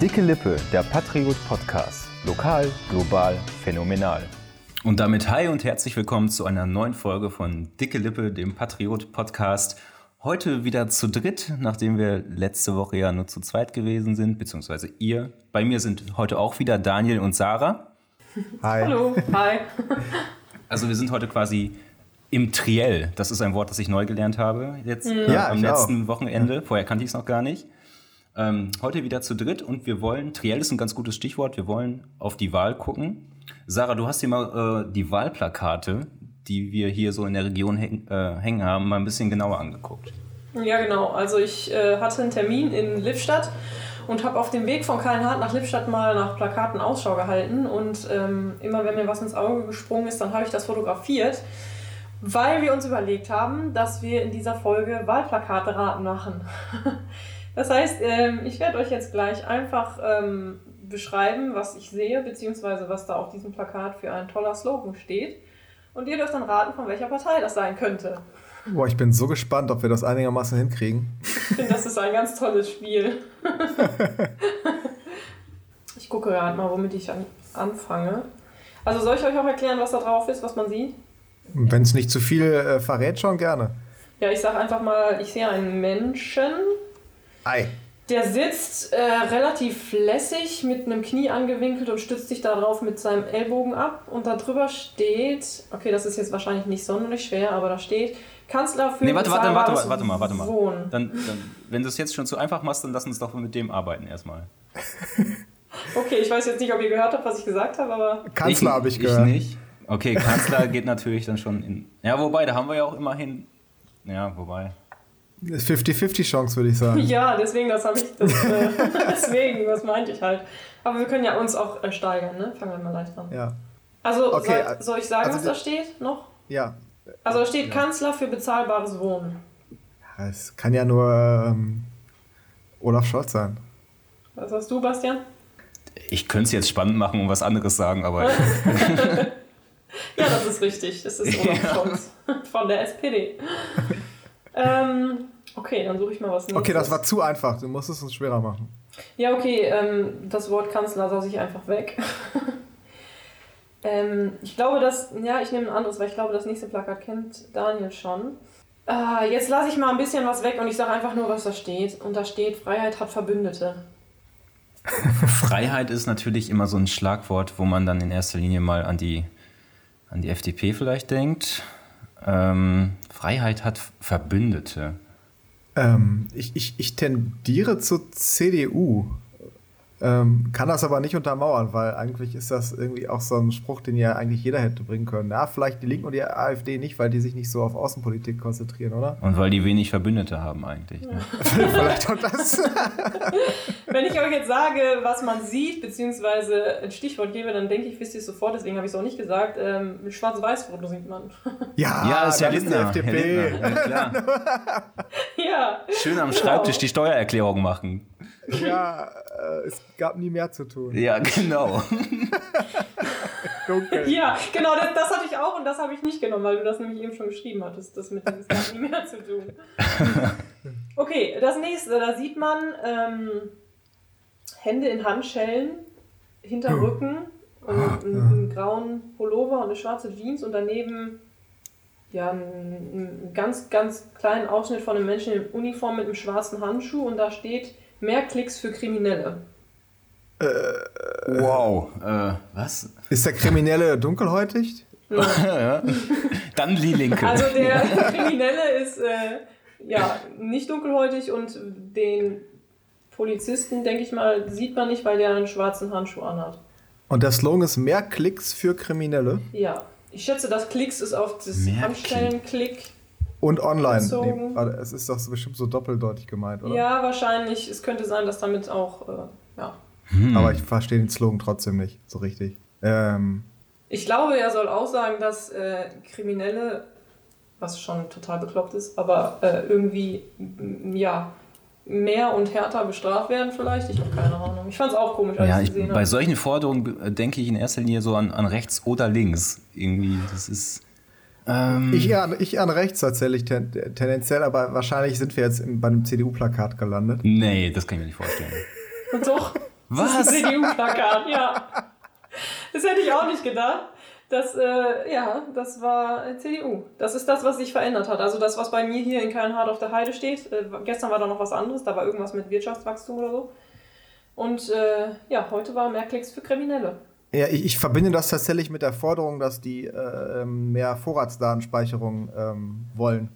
Dicke Lippe, der Patriot Podcast. Lokal, global, phänomenal. Und damit hi und herzlich willkommen zu einer neuen Folge von Dicke Lippe, dem Patriot Podcast. Heute wieder zu dritt, nachdem wir letzte Woche ja nur zu zweit gewesen sind, beziehungsweise ihr. Bei mir sind heute auch wieder Daniel und Sarah. Hi. Hallo, hi. Also wir sind heute quasi im Triell. Das ist ein Wort, das ich neu gelernt habe jetzt Mhm. äh, Ja, am letzten auch. Wochenende. Vorher kannte ich es noch gar nicht. Ähm, heute wieder zu dritt und wir wollen, Triell ist ein ganz gutes Stichwort, wir wollen auf die Wahl gucken. Sarah, du hast dir mal äh, die Wahlplakate, die wir hier so in der Region häng, äh, hängen haben, mal ein bisschen genauer angeguckt. Ja, genau. Also ich äh, hatte einen Termin in Lippstadt und habe auf dem Weg von Kallenhardt nach Lippstadt mal nach Plakaten Ausschau gehalten. Und ähm, immer wenn mir was ins Auge gesprungen ist, dann habe ich das fotografiert, weil wir uns überlegt haben, dass wir in dieser Folge Wahlplakate-Raten machen. das heißt, ähm, ich werde euch jetzt gleich einfach ähm, beschreiben, was ich sehe, beziehungsweise was da auf diesem Plakat für ein toller Slogan steht. Und ihr dürft dann raten, von welcher Partei das sein könnte. Boah, ich bin so gespannt, ob wir das einigermaßen hinkriegen. Ich finde, das ist ein ganz tolles Spiel. ich gucke gerade mal, womit ich an, anfange. Also soll ich euch auch erklären, was da drauf ist, was man sieht? Wenn es nicht zu viel äh, verrät, schon gerne. Ja, ich sage einfach mal, ich sehe einen Menschen, Ei. der sitzt äh, relativ lässig mit einem Knie angewinkelt und stützt sich darauf mit seinem Ellbogen ab. Und da drüber steht, okay, das ist jetzt wahrscheinlich nicht sonderlich schwer, aber da steht Kanzler für Nee, warte, warte, warte, bezahlbares warte mal, warte mal. Wohnen. Dann, dann, wenn du es jetzt schon zu einfach machst, dann lass uns doch mit dem arbeiten erstmal. Okay, ich weiß jetzt nicht, ob ihr gehört habt, was ich gesagt habe, aber Kanzler habe ich gehört. Ich nicht. Okay, Kanzler geht natürlich dann schon in. Ja, wobei, da haben wir ja auch immerhin. Ja, wobei. 50-50 Chance, würde ich sagen. Ja, deswegen, das habe ich. Das, äh, deswegen, das meinte ich halt. Aber wir können ja uns auch äh, steigern, ne? Fangen wir mal leicht an. Ja. Also, Okay, soll, soll ich sagen, also was da steht noch? Ja. Also, da steht Ja. Kanzler für bezahlbares Wohnen. Es kann ja nur ähm, Olaf Scholz sein. Was hast du, Bastian? Ich könnte es jetzt spannend machen und was anderes sagen, aber. Ja, das ist richtig. Das ist Olaf Scholz von der SPD. ähm, okay, dann suche ich mal was nächstes. Okay, das war zu einfach. Du musst es uns schwerer machen. Ja, okay, ähm, das Wort Kanzler lasse ich einfach weg. ähm, ich glaube, dass, ja, ich nehme ein anderes, weil ich glaube, das nächste Plakat kennt Daniel schon. Ah, jetzt lasse ich mal ein bisschen was weg und ich sage einfach nur, was da steht. Und da steht, Freiheit hat Verbündete. Freiheit ist natürlich immer so ein Schlagwort, wo man dann in erster Linie mal an die, an die FDP vielleicht denkt. Ähm, Freiheit hat Verbündete. Ähm, ich, ich, ich tendiere zur CDU. Ähm, kann das aber nicht untermauern, weil eigentlich ist das irgendwie auch so ein Spruch, den ja eigentlich jeder hätte bringen können. Ja, vielleicht die Linken und die AfD nicht, weil die sich nicht so auf Außenpolitik konzentrieren, oder? Und weil die wenig Verbündete haben eigentlich. Ne? vielleicht auch das. Wenn ich euch jetzt sage, was man sieht, beziehungsweise ein Stichwort gebe, dann denke ich, wisst ihr es sofort, deswegen habe ich es auch nicht gesagt. Ähm, mit Schwarz-Weiß-Foto sieht man. Ja, Ja, ist ja das ist die Lindner. Herr FDP. Lindner, ja, klar. ja. Schön am Schreibtisch die Steuererklärung machen. Ja, äh, es gab nie mehr zu tun. Ja, genau. Dunkel. Ja, genau, das, das hatte ich auch und das habe ich nicht genommen, weil du das nämlich eben schon geschrieben hattest. Das mit dem es hat nie mehr zu tun. Okay, das nächste, da sieht man ähm, Hände in Handschellen, hinter Hm. Rücken und einen, einen grauen Pullover und eine schwarze Jeans und daneben ja, einen, einen ganz, ganz kleinen Ausschnitt von einem Menschen in Uniform mit einem schwarzen Handschuh und da steht mehr Klicks für Kriminelle. Wow. Äh, was? Ist der Kriminelle dunkelhäutig? ja. Dann die Linke. Also der Kriminelle ist äh, ja nicht dunkelhäutig und den Polizisten, denke ich mal, sieht man nicht, weil der einen schwarzen Handschuh anhat. Und der Slogan ist mehr Klicks für Kriminelle Ja, ich schätze, das Klicks ist auf das Mehr Handstellen-Klick. Und online. Bezogen. Nee, es ist doch bestimmt so doppeldeutig gemeint, oder? Ja, wahrscheinlich. Es könnte sein, dass damit auch, äh, ja. Aber ich verstehe den Slogan trotzdem nicht so richtig. Ähm, Ich glaube, er soll auch sagen, dass äh, Kriminelle, was schon total bekloppt ist, aber äh, irgendwie, ja, mehr und härter bestraft werden vielleicht. Ich habe keine Ahnung. Ich fand es auch komisch, als Ja, ich ich, es gesehen bei habe. solchen Forderungen denke ich in erster Linie so an, an rechts oder links. Irgendwie, das ist. Ähm, ich, eher, an- ich eher an rechts tatsächlich ten, tendenziell, aber wahrscheinlich sind wir jetzt im, bei einem CDU-Plakat gelandet. nee, das kann ich mir nicht vorstellen. Und doch, Was? Das ist ein CDU-Plakat, ja. Das hätte ich auch nicht gedacht. Das, äh, ja, das war CDU. Das ist das, was sich verändert hat. Also das, was bei mir hier in Köln-Hart auf der Heide steht. Äh, gestern war da noch was anderes, da war irgendwas mit Wirtschaftswachstum oder so. Und äh, ja, heute war mehr Klicks für Kriminelle. Ja, ich, ich, verbinde das tatsächlich mit der Forderung, dass die äh, ähm, mehr Vorratsdatenspeicherung ähm, wollen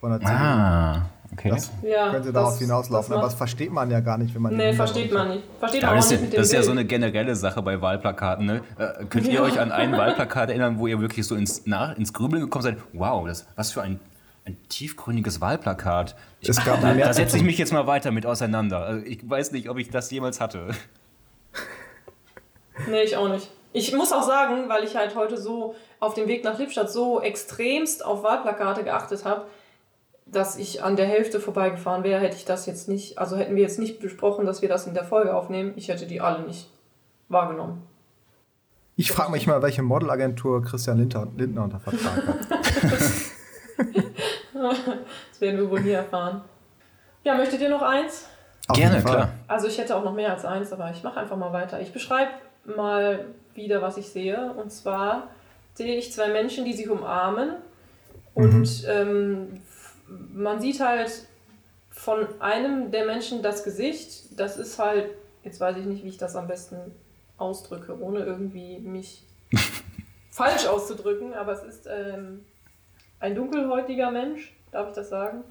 von der CDU. Ah, okay. Das Ja, könnte das- darauf hinauslaufen, das aber das versteht man ja gar nicht, wenn man Nee, versteht man nicht. Versteht man das auch ist, nicht mit ja, dem das ist ja so eine generelle Sache bei Wahlplakaten. Ne? Äh, könnt ihr Ja. euch an ein Wahlplakat erinnern, wo ihr wirklich so ins, nach, ins Grübeln gekommen seid? Wow, das, was für ein, ein tiefgründiges Wahlplakat. Ich, Es gab da, da setze ich mich jetzt mal weiter mit auseinander. Also ich weiß nicht, ob ich das jemals hatte. Nee, ich auch nicht. Ich muss auch sagen, weil ich halt heute so auf dem Weg nach Lippstadt so extremst auf Wahlplakate geachtet habe, dass ich an der Hälfte vorbeigefahren wäre, hätte ich das jetzt nicht, also hätten wir jetzt nicht besprochen, dass wir das in der Folge aufnehmen, ich hätte die alle nicht wahrgenommen. Ich frage mich mal, welche Modelagentur Christian Lindner, Lindner unter Vertrag hat. Das werden wir wohl nie erfahren. Ja, möchtet ihr noch eins? Auf Gerne, klar. Also ich hätte auch noch mehr als eins, aber ich mache einfach mal weiter. Ich beschreibe mal wieder, was ich sehe. Und zwar sehe ich zwei Menschen, die sich umarmen. Und ähm, f- man sieht halt von einem der Menschen das Gesicht. Das ist halt, jetzt weiß ich nicht, wie ich das am besten ausdrücke, ohne irgendwie mich falsch auszudrücken, aber es ist ähm, ein dunkelhäutiger Mensch, darf ich das sagen?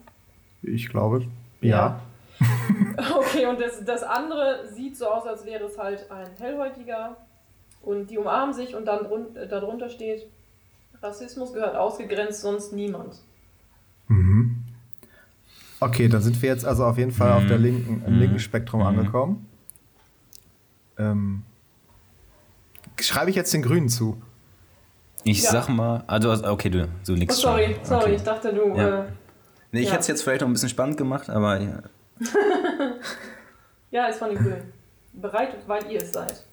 Ich glaube, ja. Okay, und das, das andere sieht so aus, als wäre es halt ein hellhäutiger. Und die umarmen sich und dann drun äh, darunter steht, Rassismus gehört ausgegrenzt, sonst niemand. Mhm. Okay, dann sind wir jetzt also auf jeden Fall auf der linken, im Mhm. linken Spektrum Mhm. angekommen. Ähm, schreibe ich jetzt den Grünen zu? Ich Ja. sag mal, also okay, du, du Oh, nix sorry, schon. sorry, Okay. ich dachte, du. Ja. Äh, Nee, ich Ja. hätte es jetzt vielleicht noch ein bisschen spannend gemacht, aber ja. ist von den Grünen. Bereit, weil ihr es seid.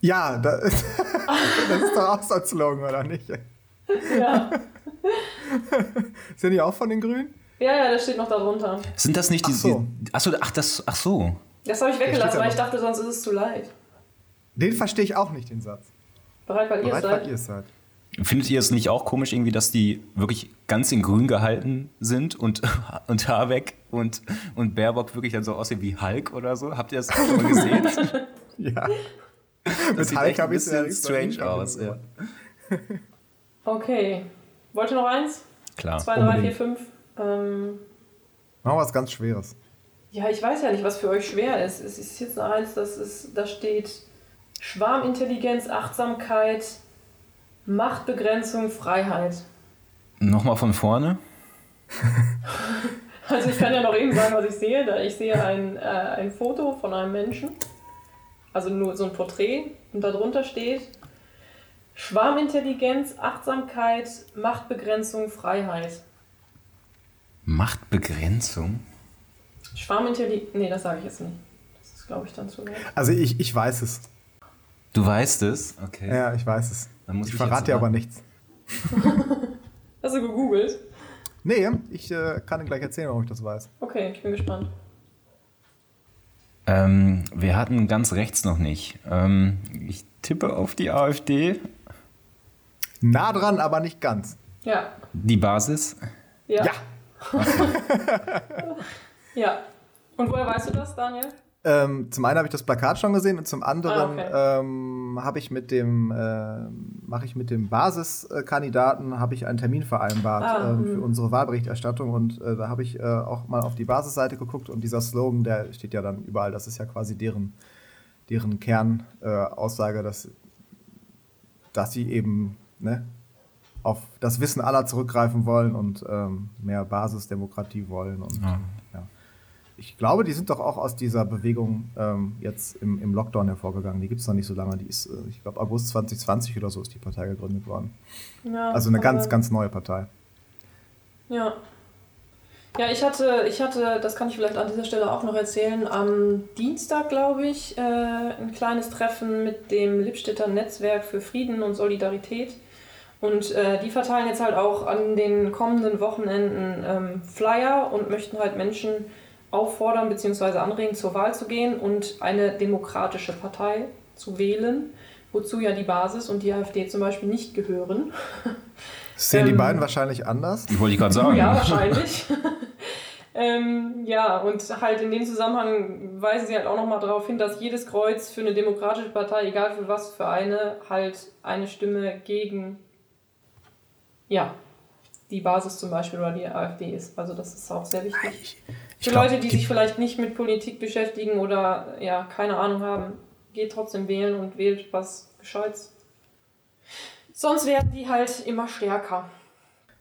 Ja, da, das ist doch auch so ein Slogan, oder nicht? Ja, Sind die auch von den Grünen? ja, ja das steht noch darunter. sind das nicht die. Ach so. die- Ach so, ach, das, ach so. Das habe ich weggelassen, weil ich dachte, sonst ist es zu leid. Den verstehe ich auch nicht, den Satz. Bereit, weil ihr es Bereit, weil seid. ihr es seid. Findet ihr es nicht auch komisch, irgendwie, dass die wirklich ganz in grün gehalten sind und, und Habeck und, und Baerbock wirklich dann so aussehen wie Hulk oder so? Habt ihr das schon mal gesehen? Ja. Das Mit sieht Hulk echt ein bisschen strange aus. Ja. Okay. Wollt ihr noch eins? Klar. 2, 3, 4, unbedingt. 5. Ähm, Machen wir was ganz Schweres. Ja, ich weiß ja nicht, was für euch schwer ist. Es ist jetzt eins, das ist, da steht Schwarmintelligenz, Achtsamkeit, Machtbegrenzung, Freiheit. Nochmal von vorne. Also ich kann ja noch eben sagen, was ich sehe. Da Ich sehe ein, äh, ein Foto von einem Menschen, also nur so ein Porträt, und darunter steht Schwarmintelligenz, Achtsamkeit, Machtbegrenzung, Freiheit. Machtbegrenzung. Schwarmintelligenz, nee, das sage ich jetzt nicht. Das ist, glaube ich, dann zu weit. Also ich, ich weiß es. Du weißt es? Okay. Ja, ich weiß es. Dann muss ich ich verrate dir aber nichts. Hast du gegoogelt? Nee, ich äh, kann dir gleich erzählen, warum ich das weiß. Okay, ich bin gespannt. Ähm, wir hatten ganz rechts noch nicht. Ähm, ich tippe auf die AfD. Nah dran, aber nicht ganz. Ja. Die Basis. Ja. Ja. Ja. Und woher weißt du das, Daniel? Ähm, zum einen habe ich das Plakat schon gesehen und zum anderen Ah, ähm, habe ich mit dem ähm, mache ich mit dem Basiskandidaten habe ich einen Termin vereinbart Ah, ähm, hm. für unsere Wahlberichterstattung und äh, da habe ich äh, auch mal auf die Basisseite geguckt und dieser Slogan, der steht ja dann überall. Das ist ja quasi deren deren Kernaussage, äh, dass dass sie eben ne, auf das Wissen aller zurückgreifen wollen und ähm, mehr Basisdemokratie wollen und Ja. Ich glaube, die sind doch auch aus dieser Bewegung ähm, jetzt im, im Lockdown hervorgegangen. Die gibt es noch nicht so lange. Die ist, äh, ich glaube, August 2020 oder so ist die Partei gegründet worden. Ja, Also eine ganz, ganz neue Partei. Ja. Ja, ich hatte, ich hatte, das kann ich vielleicht an dieser Stelle auch noch erzählen, am Dienstag, glaube ich, äh, ein kleines Treffen mit dem Lippstädter Netzwerk für Frieden und Solidarität. Und äh, die verteilen jetzt halt auch an den kommenden Wochenenden ähm, Flyer und möchten halt Menschen auffordern bzw. anregen, zur Wahl zu gehen und eine demokratische Partei zu wählen, wozu ja die Basis und die AfD zum Beispiel nicht gehören. Sehen die Ähm, beiden wahrscheinlich anders? Wollte ich gerade sagen. Ja, wahrscheinlich. ähm, ja, und halt in dem Zusammenhang weisen sie halt auch nochmal darauf hin, dass jedes Kreuz für eine demokratische Partei, egal für was für eine, halt eine Stimme gegen ja, die Basis zum Beispiel oder die AfD ist. Also das ist auch sehr wichtig. Für glaub, Leute, die die- sich vielleicht nicht mit Politik beschäftigen oder ja, keine Ahnung haben, geht trotzdem wählen und wählt was Gescheites. Sonst werden die halt immer stärker.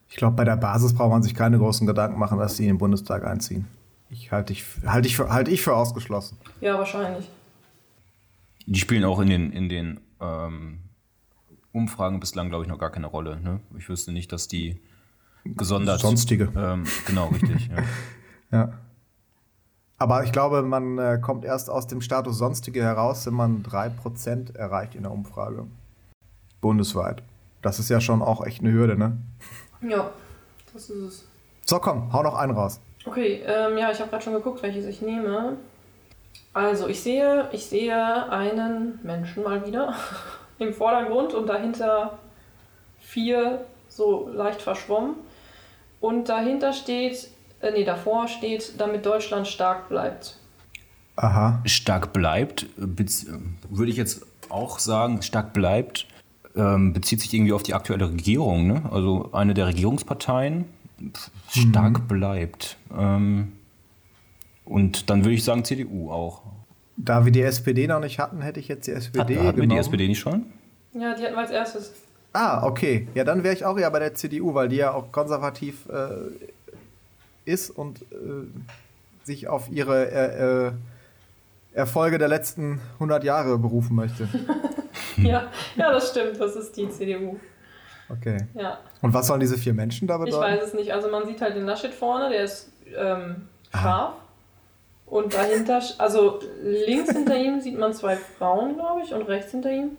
Ich glaube, bei der Basis braucht man sich keine großen Gedanken machen, dass sie in den Bundestag einziehen. Ich halte ich, halt ich, für, halte ich für ausgeschlossen. Ja, wahrscheinlich. Die spielen auch in den, in den ähm, Umfragen bislang, glaube ich, noch gar keine Rolle. Ne? Ich wüsste nicht, dass die gesondert. Sonstige. Ähm, genau, richtig. ja. Ja. Aber ich glaube, man äh, kommt erst aus dem Status Sonstige heraus, wenn man 3% erreicht in der Umfrage. Bundesweit. Das ist ja schon auch echt eine Hürde, ne? Ja, das ist es. So, komm, hau noch einen raus. Okay, ähm, ja, ich habe gerade schon geguckt, welches ich nehme. Also, ich sehe, ich sehe einen Menschen mal wieder im Vordergrund und dahinter vier so leicht verschwommen. Und dahinter steht, äh, nee, davor steht, damit Deutschland stark bleibt. Aha. Stark bleibt, würde ich jetzt auch sagen, stark bleibt, ähm, bezieht sich irgendwie auf die aktuelle Regierung. Ne? Also eine der Regierungsparteien stark bleibt. Ähm, und dann würde ich sagen CDU auch. Da wir die SPD noch nicht hatten, hätte ich jetzt die Hat, SPD hatten wir die genommen. SPD nicht schon? Ja, die hatten wir als erstes. Ah, okay. Ja, dann wäre ich auch eher bei der CDU, weil die ja auch konservativ äh, ist und äh, sich auf ihre äh, äh, Erfolge der letzten 100 Jahre berufen möchte. Ja, ja, das stimmt, das ist die CDU. Okay. Ja. Und was sollen diese vier Menschen da Ich bedeuten? weiß es nicht. Also man sieht halt den Laschet vorne, der ist ähm, scharf. Und dahinter, also links hinter ihm sieht man zwei Frauen, glaube ich, und rechts hinter ihm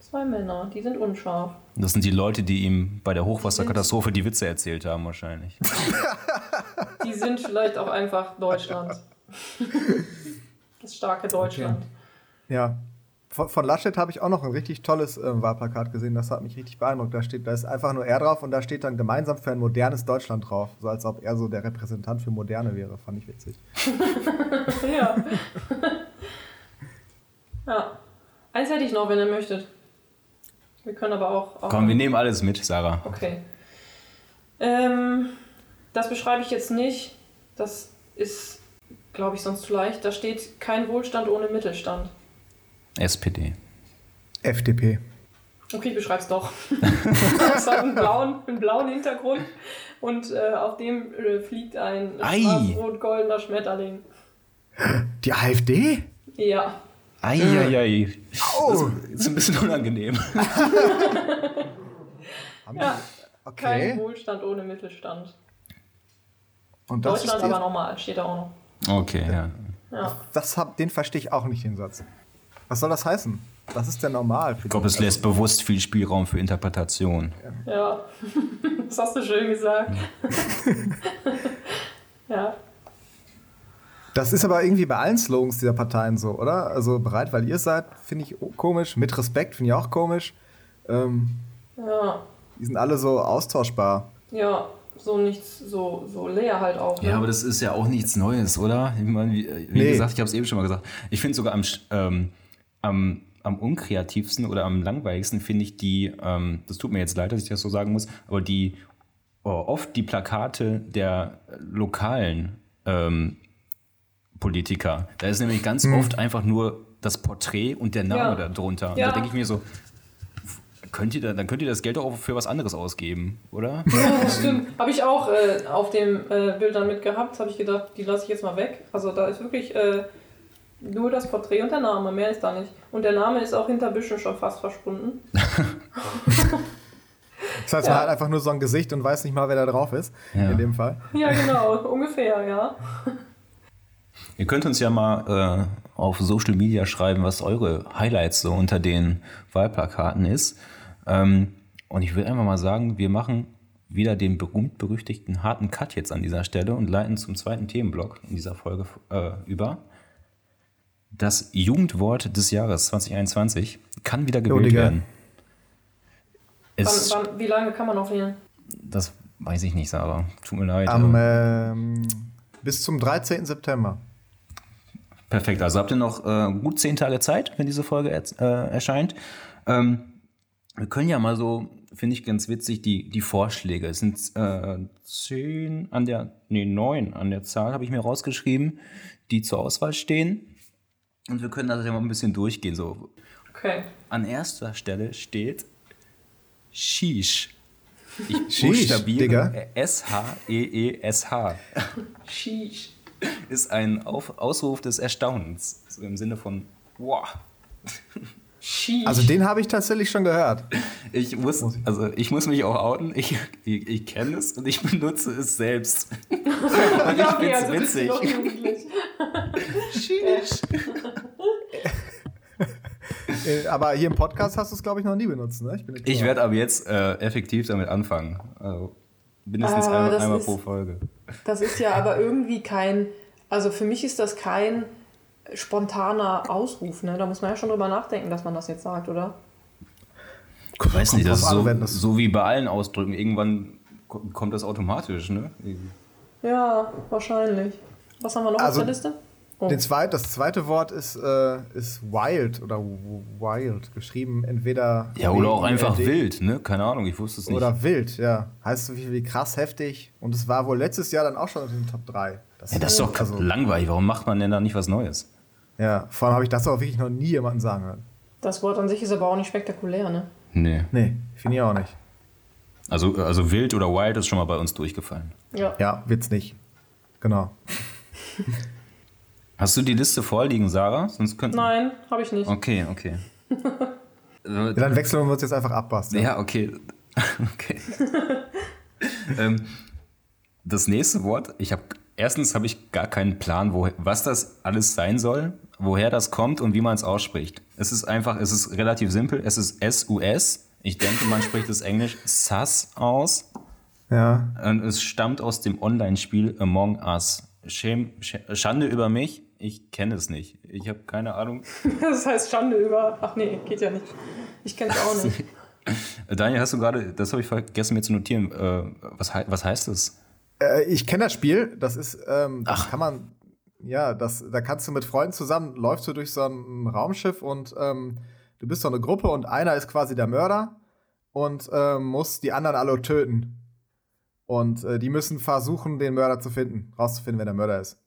zwei Männer. Die sind unscharf. Das sind die Leute, die ihm bei der Hochwasserkatastrophe die Witze erzählt haben, wahrscheinlich. Die sind vielleicht auch einfach Deutschland. Das starke Deutschland. Ja. Von, von Laschet habe ich auch noch ein richtig tolles äh, Wahlplakat gesehen, das hat mich richtig beeindruckt. Da steht, da ist einfach nur er drauf und da steht dann gemeinsam für ein modernes Deutschland drauf. So als ob er so der Repräsentant für Moderne wäre. Fand ich witzig. Ja. ja. Eins hätte ich noch, wenn ihr möchtet. Wir können aber auch. auch Komm, wir nehmen alles mit, Sarah. Okay. Ähm, das beschreibe ich jetzt nicht. Das ist, glaube ich, sonst zu leicht. Da steht kein Wohlstand ohne Mittelstand. SPD. FDP. Okay, ich beschreibe es doch. Es hat einen blauen, einen blauen Hintergrund und äh, auf dem äh, fliegt ein Ei. schwarz-rot-goldener Schmetterling. Die AfD? Ja. Eieiei. Oh. Das ist ein bisschen unangenehm. ja. Kein Okay. Wohlstand ohne Mittelstand. Und das, Deutschland ist aber nochmal, steht da auch noch. Okay, ja. Ja. das hab, den verstehe ich auch nicht, den Satz. Was soll das heißen? Das ist der normal. Für Ich glaube, es lässt bewusst viel Spielraum für Interpretation. Ja, das hast du schön gesagt. ja. Das ist aber irgendwie bei allen Slogans dieser Parteien so, oder? Also bereit, weil ihr seid, finde ich komisch. Mit Respekt finde ich auch komisch. Ähm, Ja, die sind alle so austauschbar. ja, so nichts, so, so leer halt auch. Ne? Ja, aber das ist ja auch nichts Neues, oder? Ich meine, wie, wie Nee. gesagt, ich habe es eben schon mal gesagt. Ich finde sogar am, sch- ähm, am, am unkreativsten oder am langweiligsten finde ich die, ähm, das tut mir jetzt leid, dass ich das so sagen muss, aber die oh, oft die Plakate der lokalen ähm, Politiker. Da ist nämlich ganz oft einfach nur das Porträt und der Name Ja. darunter. Und Ja. da denke ich mir so, könnt ihr da, dann könnt ihr das Geld auch für was anderes ausgeben, oder? Ja, das stimmt. Habe ich auch äh, auf dem äh, Bild dann mitgehabt. Habe ich gedacht, die lasse ich jetzt mal weg. Also da ist wirklich äh, nur das Porträt und der Name, mehr ist da nicht. Und der Name ist auch hinter Büschen schon fast verschwunden. Das heißt, Ja. man hat einfach nur so ein Gesicht und weiß nicht mal, wer da drauf ist. Ja. In dem Fall. Ja, genau, ungefähr, ja. Ihr könnt uns ja mal äh, auf Social Media schreiben, was eure Highlights so unter den Wahlplakaten ist. Ähm, und ich würde einfach mal sagen, wir machen wieder den berühmt-berüchtigten harten Cut jetzt an dieser Stelle und leiten zum zweiten Themenblock in dieser Folge äh, über. Das Jugendwort des Jahres 2021 kann wieder gewählt Digga. werden. Wann, Es, wann, wie lange kann man noch wählen? das weiß ich nicht, Sarah. Tut mir leid. Am, ähm, bis zum 13. September. Perfekt, also habt ihr noch äh, gut zehn Tage Zeit, wenn diese Folge äh, erscheint. Ähm, wir können ja mal so, finde ich ganz witzig, die, die Vorschläge. Es sind äh, zehn an der, nee, neun an der Zahl, habe ich mir rausgeschrieben, die zur Auswahl stehen. Und wir können das ja mal ein bisschen durchgehen. So. Okay. An erster Stelle steht Shish. Ich Sheesh, Digga. S-H-E-E-S-H. Sheesh. ist ein Auf Ausruf des Erstaunens. So im Sinne von, wow. Sheesh. Also den habe ich tatsächlich schon gehört. Ich muss, also ich muss mich auch outen. Ich, ich, ich kenne es und ich benutze es selbst. und ich okay, find's also witzig. jugendlich. Äh, Aber hier im Podcast hast du es, glaube ich, noch nie benutzt, ne? Ich, Ich werde aber jetzt äh, effektiv damit anfangen. Also mindestens Aber einmal, einmal ist- pro Folge. Das ist ja aber irgendwie kein, also für mich ist das kein spontaner Ausruf, ne? Da muss man ja schon drüber nachdenken, dass man das jetzt sagt, oder? Ich weiß nicht, das ist drauf an, so, so wie bei allen Ausdrücken. Irgendwann ko- kommt das automatisch, ne? Ja, wahrscheinlich. Was haben wir noch Also, auf der Liste? Oh. Den zweit, das zweite Wort ist, äh, ist wild oder wild. Geschrieben entweder. Ja, oder auch einfach W-I-L-D wild, ne? Keine Ahnung, ich wusste es nicht. Oder wild, ja. Heißt so wie, wie krass heftig. Und es war wohl letztes Jahr dann auch schon in den Top 3. Das, ja, das ist doch also, langweilig. Warum macht man denn da nicht was Neues? Ja, vor allem habe ich das auch wirklich noch nie jemanden sagen hören. Das Wort an sich ist aber auch nicht spektakulär, ne? Nee. Nee, finde ich auch nicht. Also, also wild oder wild ist schon mal bei uns durchgefallen. Ja. Ja, wird's nicht. Genau. Hast du die Liste vorliegen, Sarah? Sonst könnten Nein, habe ich nicht. Okay, okay. Ja, dann wechseln wir uns jetzt einfach ab, Basti. ja, okay. okay. ähm, das nächste Wort, ich habe erstens habe ich gar keinen Plan, wo, was das alles sein soll, woher das kommt und wie man es ausspricht. Es ist einfach, es ist relativ simpel. Es ist S-U-S. Ich denke, man spricht es Englisch SAS aus. Ja. Und es stammt aus dem Online-Spiel Among Us. Schäm, Sch- Schande über mich, ich kenne es nicht. Ich habe keine Ahnung. Das heißt Schande über. Ach nee, geht ja nicht. Ich kenne es auch nicht. Äh, Daniel, hast du gerade, das habe ich vergessen mir zu notieren, äh, was, was heißt das? Äh, ich kenne das Spiel. Das ist, ähm, das Ach. kann man, ja, das, da kannst du mit Freunden zusammen, läufst du durch so ein Raumschiff und ähm, du bist so eine Gruppe und einer ist quasi der Mörder und ähm, muss die anderen alle töten. Und äh, die müssen versuchen, den Mörder zu finden, rauszufinden, wer der Mörder ist.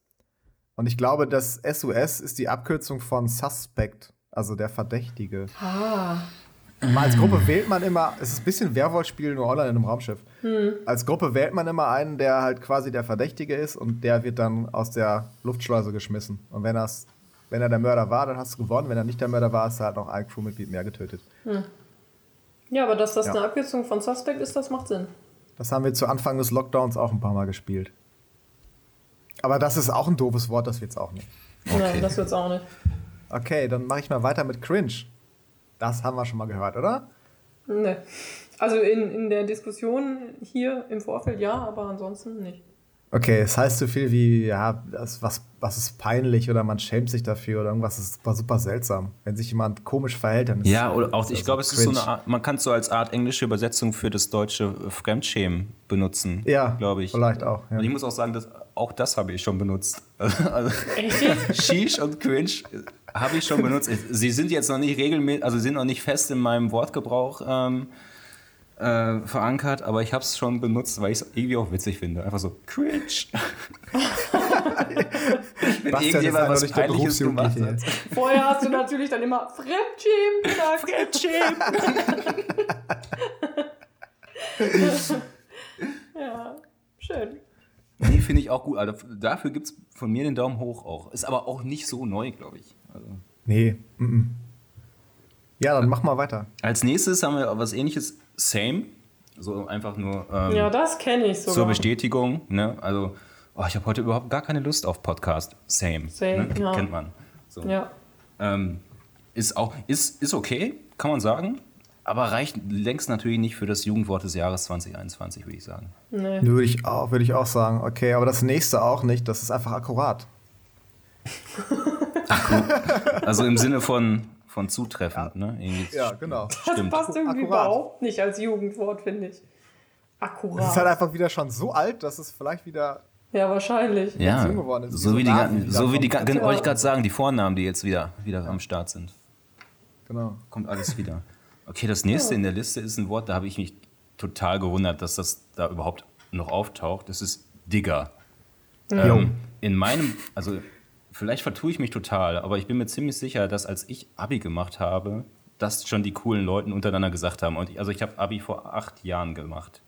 Und ich glaube, das SUS ist die Abkürzung von Suspect, also der Verdächtige. Ah. Mal als Gruppe wählt man immer, es ist ein bisschen Werwolf-Spiel, nur online in einem Raumschiff. Als Gruppe wählt man immer einen, der halt quasi der Verdächtige ist und der wird dann aus der Luftschleuse geschmissen. Und wenn, das, wenn er der Mörder war, dann hast du gewonnen. Wenn er nicht der Mörder war, hast du halt noch ein Crewmitglied mehr getötet. Ja, aber dass das Ja. eine Abkürzung von Suspect ist, das macht Sinn. Das haben wir zu Anfang des Lockdowns auch ein paar Mal gespielt. Aber das ist auch ein doofes Wort, das wird's auch nicht. Nein, das wird's auch nicht. Okay, dann mache ich mal weiter mit Cringe. Das haben wir schon mal gehört, oder? Ne. Also in, in der Diskussion hier im Vorfeld ja, aber ansonsten nicht. Okay, es heißt so viel wie, ja, das, was, was ist peinlich oder man schämt sich dafür oder irgendwas ist super, super seltsam. Wenn sich jemand komisch verhält, dann ist Ja, oder auch, ich das glaube, es ist so eine Art, man kann es so als Art englische Übersetzung für das deutsche Fremdschämen benutzen. Ja, glaube ich. vielleicht auch, ja. Und ich muss auch sagen, dass, auch das habe ich schon benutzt. Also? Sheesh und Cringe habe ich schon benutzt. Sie sind jetzt noch nicht regelmäßig, also sind noch nicht fest in meinem Wortgebrauch ähm, äh, verankert, aber ich habe es schon benutzt, weil ich es irgendwie auch witzig finde. Einfach so Cringe. Wenn Bastian irgendjemand was Peinliches gemacht hat. Vorher hast du natürlich dann immer Fremdschämen gesagt. Fremdschämen. Ja, schön. Nee, finde ich auch gut. Also dafür gibt es von mir den Daumen hoch auch. Ist aber auch nicht so neu, glaube ich. Also. Nee. Mm -mm. Ja, dann mach mal weiter. Als nächstes haben wir was ähnliches, Same. So einfach nur ähm, Ja, das kenne ich sogar. zur Bestätigung. Ne? Also, oh, ich habe heute überhaupt gar keine Lust auf Podcast. Same. Same, ne? ja. Kennt man. So. Ja. Ähm, ist auch, ist, ist okay, kann man sagen. Aber reicht längst natürlich nicht für das Jugendwort des Jahres 2021, würde ich sagen. Nee. Würde ich auch, würde ich auch sagen. Okay, aber das nächste auch nicht. Das ist einfach akkurat. Also im Sinne von, von zutreffend, ne? Irgendwie Ja, genau. Das Stimmt. passt irgendwie Akkurat. überhaupt nicht als Jugendwort, finde ich. Es Akkurat. ist halt einfach wieder schon so alt, dass es vielleicht wieder. ja, wahrscheinlich. Ja, geworden ist, so wie die, Namen, so wie die, Ja. wollte ich gerade sagen, die Vornamen, die jetzt wieder, wieder am Start sind. Genau. Kommt alles wieder. Okay, das nächste in der Liste ist ein Wort, da habe ich mich total gewundert, dass das da überhaupt noch auftaucht. Das ist Digger. Ähm, in meinem, also vielleicht vertue ich mich total, aber ich bin mir ziemlich sicher, dass als ich Abi gemacht habe, das schon die coolen Leute untereinander gesagt haben. Und ich, also ich habe Abi vor acht Jahren gemacht.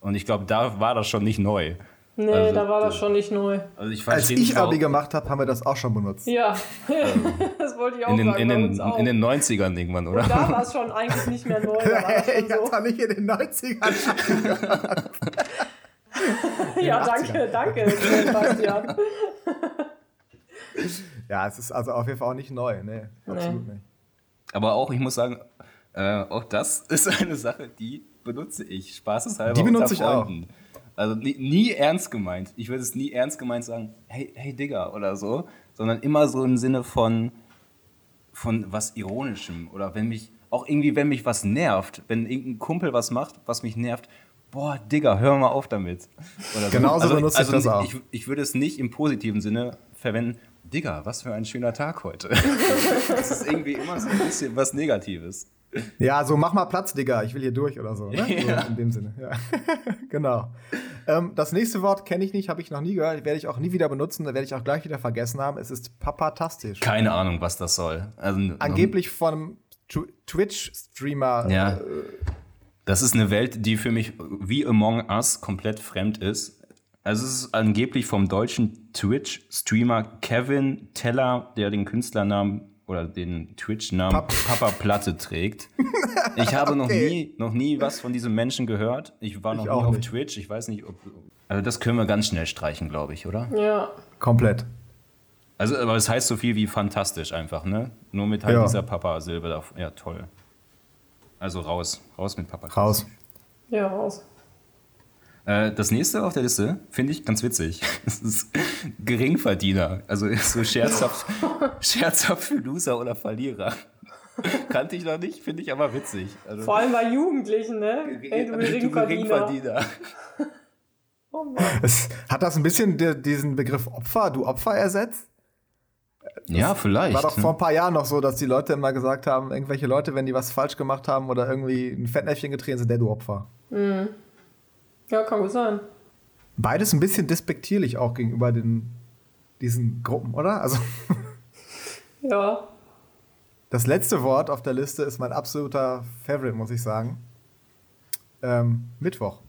Und ich glaube, da war das schon nicht neu. Nee, Also, da war das schon nicht neu. Also ich Als ich Abi gemacht habe, haben wir das auch schon benutzt. Ja, das wollte ich auch in den, sagen. in, den, auch. in den 90ern irgendwann, oder? da war es schon eigentlich nicht mehr neu. War ich so. auch nicht in den 90ern. Ja, danke, danke, Sebastian. ja, es ist also auf jeden Fall auch nicht neu. Nee, absolut nicht. Aber auch, ich muss sagen, äh, auch das ist eine Sache, die benutze ich. Spaßeshalber Die benutze ich auch. Also nie, nie ernst gemeint. Ich würde es nie ernst gemeint sagen, hey, hey Digga oder so, sondern immer so im Sinne von, von was Ironischem. Oder wenn mich, auch irgendwie, wenn mich was nervt, wenn irgendein Kumpel was macht, was mich nervt, boah, Digga, hör mal auf damit. Oder so. Genauso benutze ich das auch. Ich, ich würde es nicht im positiven Sinne verwenden, Digga, was für ein schöner Tag heute. das ist irgendwie immer so ein bisschen was Negatives. Ja, so mach mal Platz, Digga, ich will hier durch oder so. Ne? Ja. so in dem Sinne. Ja. genau. Ähm, das nächste Wort kenne ich nicht, habe ich noch nie gehört, werde ich auch nie wieder benutzen, werde ich auch gleich wieder vergessen haben. Es ist papatastisch. Keine Ahnung, was das soll. Also, Angeblich von einem Tw- Twitch-Streamer. Ja. Äh, Das ist eine Welt, die für mich wie Among Us komplett fremd ist. Also es ist angeblich vom deutschen Twitch-Streamer Kevin Teller, der den Künstlernamen oder den Twitch-Namen Pap- Papa Platte trägt. Ich habe noch, Okay. nie, noch nie was von diesem Menschen gehört. Ich war noch Ich nie auf nicht. Twitch. Ich weiß nicht, ob. Also das können wir ganz schnell streichen, glaube ich, oder? Ja, komplett. Also, aber es heißt so viel wie fantastisch einfach, ne? Nur mit halt Ja. dieser Papa-Silbe da. Ja, toll. Also raus. Raus mit Papa. Raus. ja, raus. Äh, das nächste auf der Liste finde ich ganz witzig. Das ist Geringverdiener. Also so scherzhaft, scherzhaft für Loser oder Verlierer. Kannte ich noch nicht, finde ich aber witzig. Also, Vor allem bei Jugendlichen, ne? Hey, du Geringverdiener. Oh Mann. Es, hat das ein bisschen di- diesen Begriff Opfer, du Opfer ersetzt? Ja, vielleicht. War doch ne? vor ein paar Jahren noch so, dass die Leute immer gesagt haben, irgendwelche Leute, wenn die was falsch gemacht haben oder irgendwie ein Fettnäpfchen getreten sind, der du Opfer. Ja, kann gut sein. Beides ein bisschen despektierlich auch gegenüber den, diesen Gruppen, oder? Also Ja. das letzte Wort auf der Liste ist mein absoluter Favorite, muss ich sagen. Ähm, Mittwoch.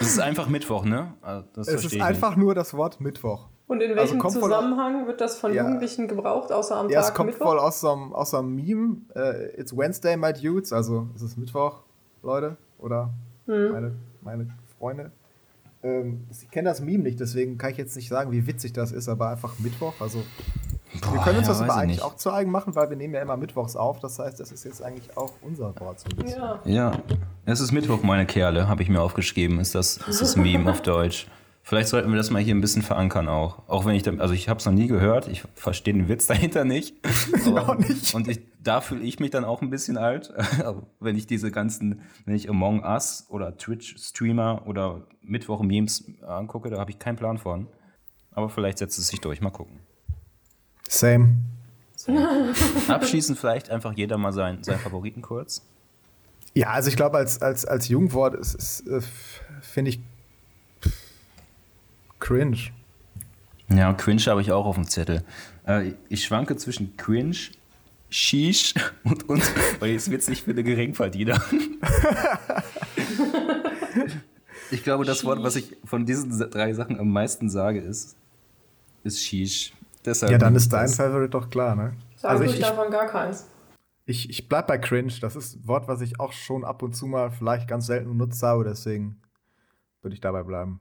Es ist einfach Mittwoch, ne? Also Das Es ist einfach nur das Wort Mittwoch. Und in Also welchem wohl Zusammenhang wird das von Ja. Jugendlichen gebraucht, außer am Ja, es Tag kommt Mittwoch? voll aus so einem, aus so einem Meme. Äh, It's Wednesday, my dudes. Also es ist Mittwoch, Leute. Oder Hm. meine, meine Freunde. Ähm, ich kenne das Meme nicht, deswegen kann ich jetzt nicht sagen, wie witzig das ist, aber einfach Mittwoch. Also nicht. wir Boah, können uns ja, das aber ich eigentlich nicht. auch zu eigen machen, weil wir nehmen ja immer Mittwochs auf. Das heißt, das ist jetzt eigentlich auch unser Wort so ein bisschen. Ja. Ja, es ist Mittwoch, meine Kerle, habe ich mir aufgeschrieben. Ist das, ist das Meme auf Deutsch. Vielleicht sollten wir das mal hier ein bisschen verankern auch. Auch wenn ich, da- also ich habe es noch nie gehört, ich verstehe den Witz dahinter nicht. Aber, auch nicht. Und ich, da fühle ich mich dann auch ein bisschen alt, wenn ich diese ganzen, wenn ich Among Us oder Twitch-Streamer oder Mittwoch-Memes angucke, da habe ich keinen Plan von. Aber vielleicht setzt es sich durch, mal gucken. Same. Abschließend vielleicht einfach jeder mal seinen, seinen Favoriten kurz. Ja, also ich glaube, als, als, als Jugendwort ist, ist äh, finde ich cringe. Ja, Cringe habe ich auch auf dem Zettel. Äh, ich schwanke zwischen Cringe, Sheesh und, und weil ich es witzig finde, Geringverdiener. ich glaube, das Wort, was ich von diesen drei Sachen am meisten sage, ist, ist Sheesh. Deshalb Ja, dann ist dein Favorite doch klar, ne? Sagen Also ich ich, davon gar keins. ich, ich bleib bei cringe. Das ist ein Wort, was ich auch schon ab und zu mal vielleicht ganz selten benutzt habe, deswegen würde ich dabei bleiben.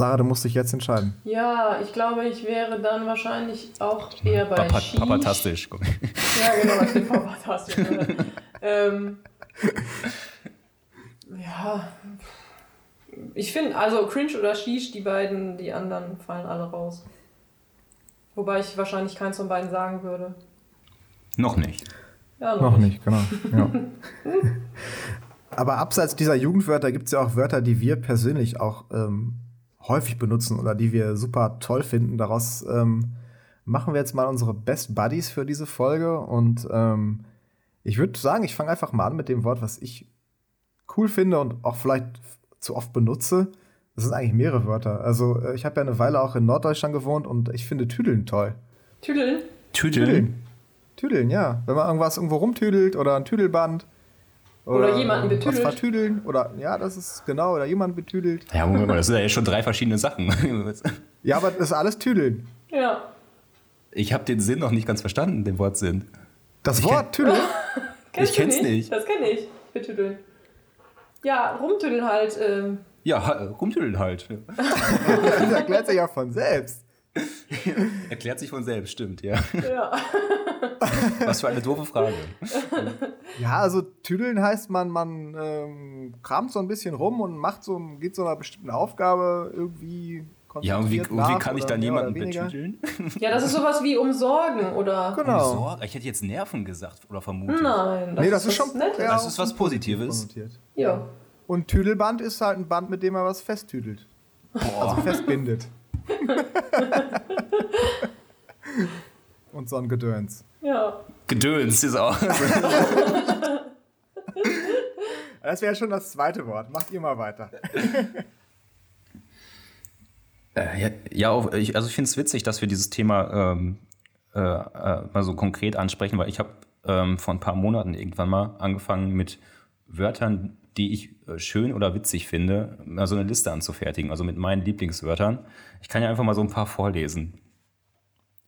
Sarah, du musst dich jetzt entscheiden. Ja, ich glaube, ich wäre dann wahrscheinlich auch eher bei Papa, Shish. papatastisch. Ja, genau, ich bin papatastisch. ähm, ja, ich finde, also Cringe oder Shish, die beiden, die anderen fallen alle raus. Wobei ich wahrscheinlich keins von beiden sagen würde. Noch nicht. Ja, Noch nicht, genau. Ja. Aber abseits dieser Jugendwörter gibt es ja auch Wörter, die wir persönlich auch ähm, häufig benutzen oder die wir super toll finden. Daraus ähm, machen wir jetzt mal unsere Best Buddies für diese Folge. Und ähm, ich würde sagen, ich fange einfach mal an mit dem Wort, was ich cool finde und auch vielleicht zu oft benutze. Das sind eigentlich mehrere Wörter. Also äh, ich habe ja eine Weile auch in Norddeutschland gewohnt und ich finde Tüdeln toll. Tüdeln? Tüdeln. Tüdeln, ja. Wenn man irgendwas irgendwo rumtüdelt oder ein Tüdelband. Oder jemanden betüdelt. Was vertüdeln. Oder, ja, das ist genau. Oder jemand betüdelt. Ja, Moment mal, das sind ja jetzt schon drei verschiedene Sachen. Ja, aber das ist alles Tüdeln. Ja. Ich habe den Sinn noch nicht ganz verstanden, den Wortsinn. Das Ich Wort Tüdeln? Ich kenn's nicht. Das kenne ich. Betüdeln. Ja, rumtüdeln halt. Ähm, Ja, ha- rumtüdeln halt. Das erklärt sich ja von selbst. Erklärt sich von selbst, stimmt, ja. ja. Was für eine doofe Frage. Ja, also Tüdeln heißt, man, man ähm, kramt so ein bisschen rum und macht so, geht so einer bestimmten Aufgabe irgendwie Ja, und wie, wie kann ich da jemanden weniger. betüdeln? ja, das ist sowas wie umsorgen oder. Genau. Sorge? Ich hätte jetzt Nerven gesagt oder vermutet. Nein, das, Nee, das ist was schon Nettes. ja, Das ist was Positives. Ja. Und Tüdelband ist halt ein Band, mit dem man was festtüdelt. Also festbindet. Und so ein Gedöns. Ja. Gedöns ist auch. Das wäre schon das zweite Wort. Macht ihr mal weiter. Äh, ja, ja, auch, ich, also ich finde es witzig, dass wir dieses Thema ähm, äh, äh, mal so konkret ansprechen, weil ich habe ähm, vor ein paar Monaten irgendwann mal angefangen mit Wörtern, die ich äh, schön oder witzig finde, mal so eine Liste anzufertigen, also mit meinen Lieblingswörtern. Ich kann ja einfach mal so ein paar vorlesen.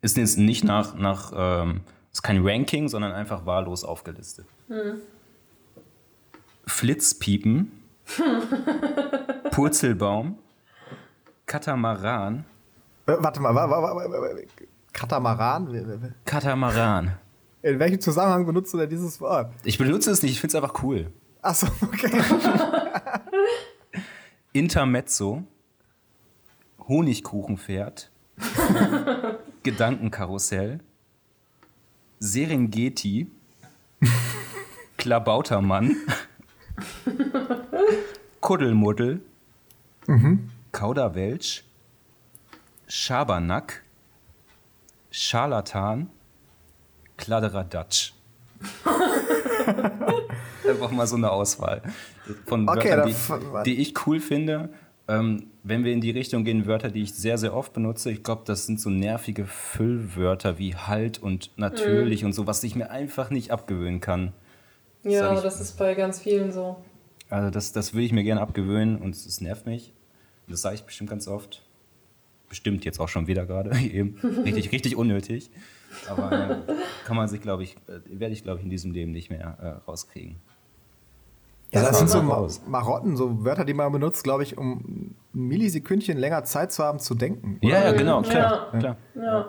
Ist jetzt nicht nach, nach ähm, ist kein Ranking, sondern einfach wahllos aufgelistet. Flitzpiepen, Purzelbaum, Katamaran, Äh, warte mal, wa, wa, wa, wa, wa, Katamaran? Katamaran. In welchem Zusammenhang benutzt du denn dieses Wort? Ich benutze es nicht, ich finde es einfach cool. Achso, okay. Intermezzo, Honigkuchenpferd, Gedankenkarussell, Serengeti, Klabautermann, Kuddelmuddel, Kauderwelsch, Schabernack, Scharlatan, Kladderadatsch. Einfach mal so eine Auswahl von Okay, Wörtern, die, die ich cool finde. Ähm, wenn wir in die Richtung gehen, Wörter, die ich sehr, sehr oft benutze, ich glaube, das sind so nervige Füllwörter wie halt und natürlich und so, was ich mir einfach nicht abgewöhnen kann. Ja, das ist bei ganz vielen so. Also das, das will ich mir gerne abgewöhnen und es nervt mich. Das sage ich bestimmt ganz oft. Bestimmt jetzt auch schon wieder gerade eben. Richtig, richtig unnötig. Aber äh, kann man sich, glaube ich, äh, werde ich, glaube ich, in diesem Leben nicht mehr äh, rauskriegen. Ja, das Ja, sind so raus. Marotten, so Wörter, die man benutzt, glaube ich, um ein Millisekündchen länger Zeit zu haben zu denken. Ja, ja, genau, klar. Ja. klar. Ja.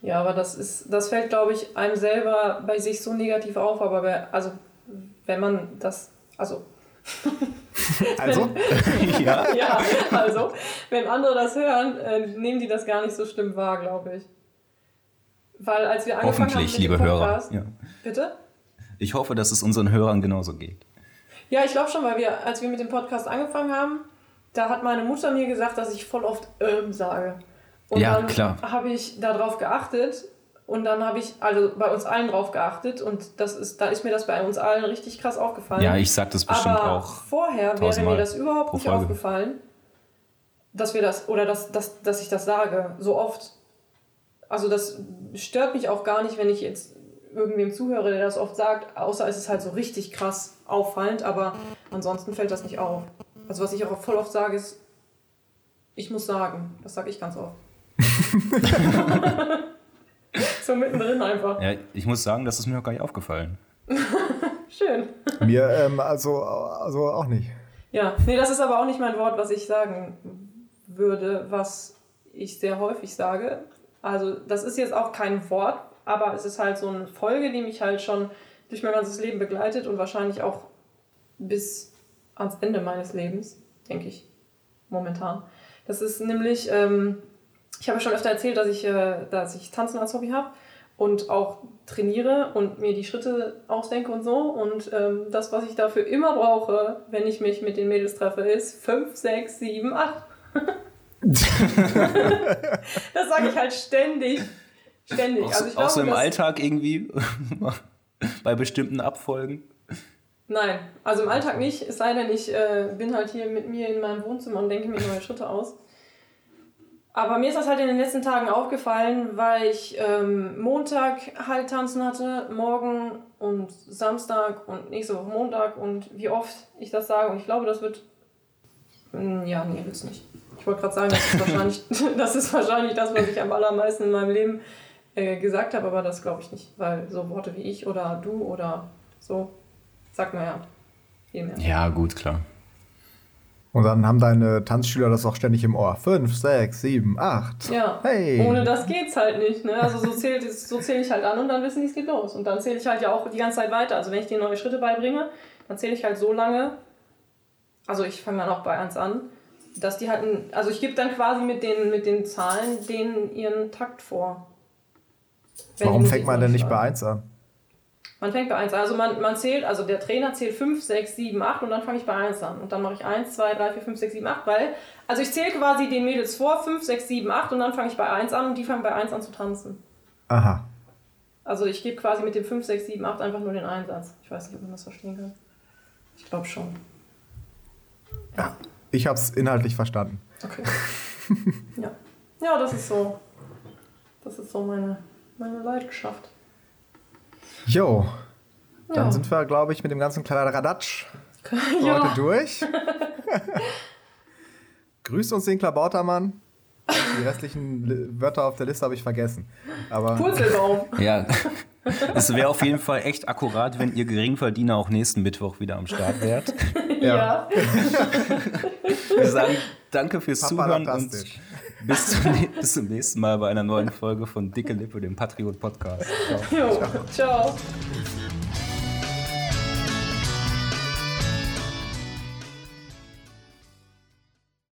Ja, aber das ist, das fällt, glaube ich, einem selber bei sich so negativ auf, aber bei, also wenn man das, also Also, ja. ja, also wenn andere das hören, äh, nehmen die das gar nicht so schlimm wahr, glaube ich. Weil als wir angefangen haben Hoffentlich, liebe dem Hörer. Podcast, Ja. bitte? Ich hoffe, dass es unseren Hörern genauso geht. Ja, ich glaube schon, weil wir, als wir mit dem Podcast angefangen haben, da hat meine Mutter mir gesagt, dass ich voll oft ähm sage. Und Ja, dann klar. habe ich darauf geachtet und dann habe ich also bei uns allen drauf geachtet und das ist, da ist mir das bei uns allen richtig krass aufgefallen. Ja, ich sage das bestimmt Aber auch. vorher wäre mir das überhaupt nicht Folge. aufgefallen, dass wir das oder dass, dass, dass ich das sage so oft. Also das stört mich auch gar nicht, wenn ich jetzt irgendwem zuhöre, der das oft sagt, außer es ist halt so richtig krass auffallend, aber ansonsten fällt das nicht auf. Also was ich auch voll oft sage ist, ich muss sagen, das sage ich ganz oft. so mittendrin einfach. Ja, ich muss sagen, das ist mir noch gar nicht aufgefallen. Schön. mir ähm, also, also auch nicht. Ja, nee, das ist aber auch nicht mein Wort, was ich sagen würde, was ich sehr häufig sage. Also das ist jetzt auch kein Wort, aber es ist halt so eine Folge, die mich halt schon durch mein ganzes Leben begleitet und wahrscheinlich auch bis ans Ende meines Lebens, denke ich, momentan. Das ist nämlich, ähm, ich habe schon öfter erzählt, dass ich, äh, dass ich Tanzen als Hobby habe und auch trainiere und mir die Schritte ausdenke und so. Und ähm, das, was ich dafür immer brauche, wenn ich mich mit den Mädels treffe, ist 5, 6, 7, 8. das sage ich halt ständig. Ständig. Auch, also ich auch glaube, so im Alltag irgendwie bei bestimmten Abfolgen. Nein, also im Alltag nicht, es sei denn, ich äh, bin halt hier mit mir in meinem Wohnzimmer und denke mir neue Schritte aus. Aber mir ist das halt in den letzten Tagen aufgefallen, weil ich ähm, Montag halt tanzen hatte, morgen und Samstag und nächste Woche Montag und wie oft ich das sage. Und ich glaube, das wird. Mm, Ja, nee, wird's nicht. Ich wollte gerade sagen, das ist, wahrscheinlich, das ist wahrscheinlich das, was ich am allermeisten in meinem Leben äh, gesagt habe, aber das glaube ich nicht. Weil so Worte wie ich oder du oder so sagt man ja viel mehr. Ja, gut, klar. Und dann haben deine Tanzschüler das auch ständig im Ohr. Fünf, sechs, sieben, acht. Ja, Hey. ohne das geht's halt nicht. Ne? Also so zähle so zähl ich halt an und dann wissen die, es geht los. Und dann zähle ich halt ja auch die ganze Zeit weiter. Also wenn ich dir neue Schritte beibringe, dann zähle ich halt so lange, also ich fange dann auch bei 1 an, dass die halt, ein, also ich gebe dann quasi mit den, mit den Zahlen denen ihren Takt vor. Warum fängt man denn nicht bei eins an? Man fängt bei 1 an. Also man, man zählt, also der Trainer zählt 5, 6, 7, 8 und dann fange ich bei 1 an. Und dann mache ich 1, 2, 3, 4, 5, 6, 7, 8, weil, also ich zähle quasi den Mädels vor, 5, 6, 7, 8 und dann fange ich bei 1 an und die fangen bei 1 an zu tanzen. Aha. Also ich gebe quasi mit dem 5, 6, 7, 8 einfach nur den Einsatz. Ich weiß nicht, ob man das verstehen kann. Ich glaube schon. Ja. Ich habe es inhaltlich verstanden. Okay. ja. Ja, das ist so. Das ist so meine, meine Leidenschaft. Jo. Dann Ja. sind wir, glaube ich, mit dem ganzen Kladderadatsch ja. heute durch. Grüßt uns den Klabautermann. Die restlichen Li- Wörter auf der Liste habe ich vergessen. Aber Purzelbaum. Ja, es wäre auf jeden Fall echt akkurat, wenn ihr Geringverdiener auch nächsten Mittwoch wieder am Start wärt. ja. Wir sagen danke fürs Zuhören und. Bis zum, bis zum nächsten Mal bei einer neuen Folge von Dicke Lippe, dem Patriot Podcast. Ciao. Jo. Ciao.